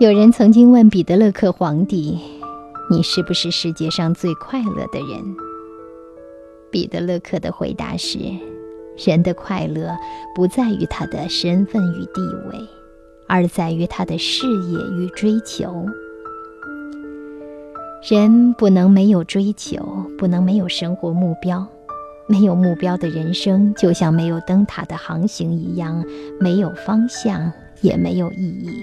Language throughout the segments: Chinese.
有人曾经问彼得勒克皇帝：“你是不是世界上最快乐的人？”彼得勒克的回答是：“人的快乐不在于他的身份与地位，而在于他的事业与追求。人不能没有追求，不能没有生活目标。没有目标的人生，就像没有灯塔的航行一样，没有方向，也没有意义。”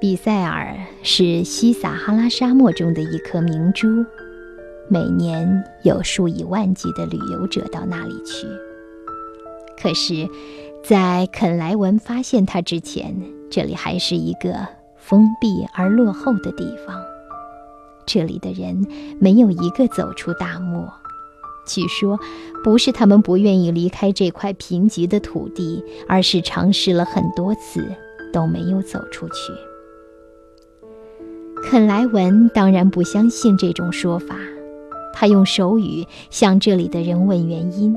比塞尔是西撒哈拉沙漠中的一颗明珠，每年有数以万计的旅游者到那里去。可是，在肯莱文发现它之前，这里还是一个封闭而落后的地方。这里的人没有一个走出大漠。据说，不是他们不愿意离开这块贫瘠的土地，而是尝试了很多次都没有走出去。肯莱文当然不相信这种说法，他用手语向这里的人问原因。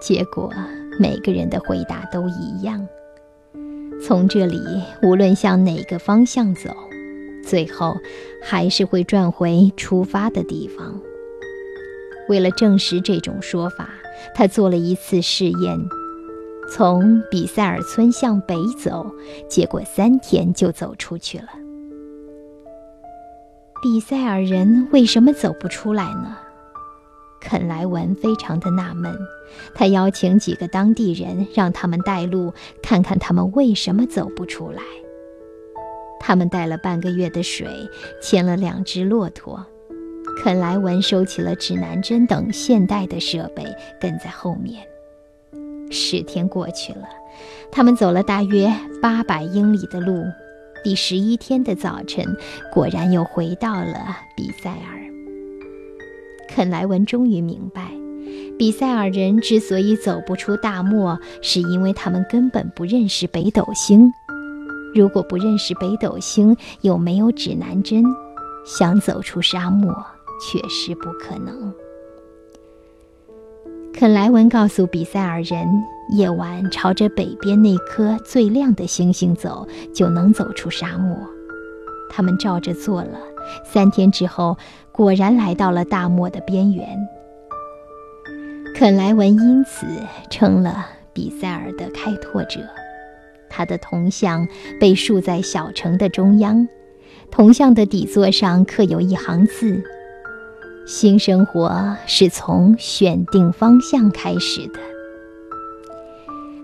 结果每个人的回答都一样：从这里无论向哪个方向走，最后还是会转回出发的地方。为了证实这种说法，他做了一次试验：从比塞尔村向北走，结果三天就走出去了。比塞尔人为什么走不出来呢？肯莱文非常的纳闷，他邀请几个当地人，让他们带路，看看他们为什么走不出来。他们带了半个月的水，牵了两只骆驼。肯莱文收起了指南针等现代的设备，跟在后面。十天过去了，他们走了大约八百英里的路。第十一天的早晨，果然又回到了比塞尔。肯莱文终于明白，比塞尔人之所以走不出大漠，是因为他们根本不认识北斗星。如果不认识北斗星，又没有指南针，想走出沙漠确实不可能。肯莱文告诉比塞尔人。夜晚朝着北边那颗最亮的星星走，就能走出沙漠。他们照着做了。三天之后，果然来到了大漠的边缘。肯莱文因此成了比塞尔的开拓者。他的铜像被竖在小城的中央，铜像的底座上刻有一行字：“新生活是从选定方向开始的。”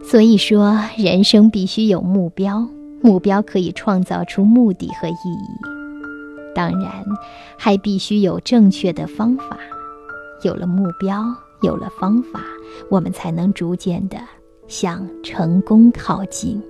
所以说，人生必须有目标，目标可以创造出目的和意义。当然，还必须有正确的方法。有了目标，有了方法，我们才能逐渐的向成功靠近。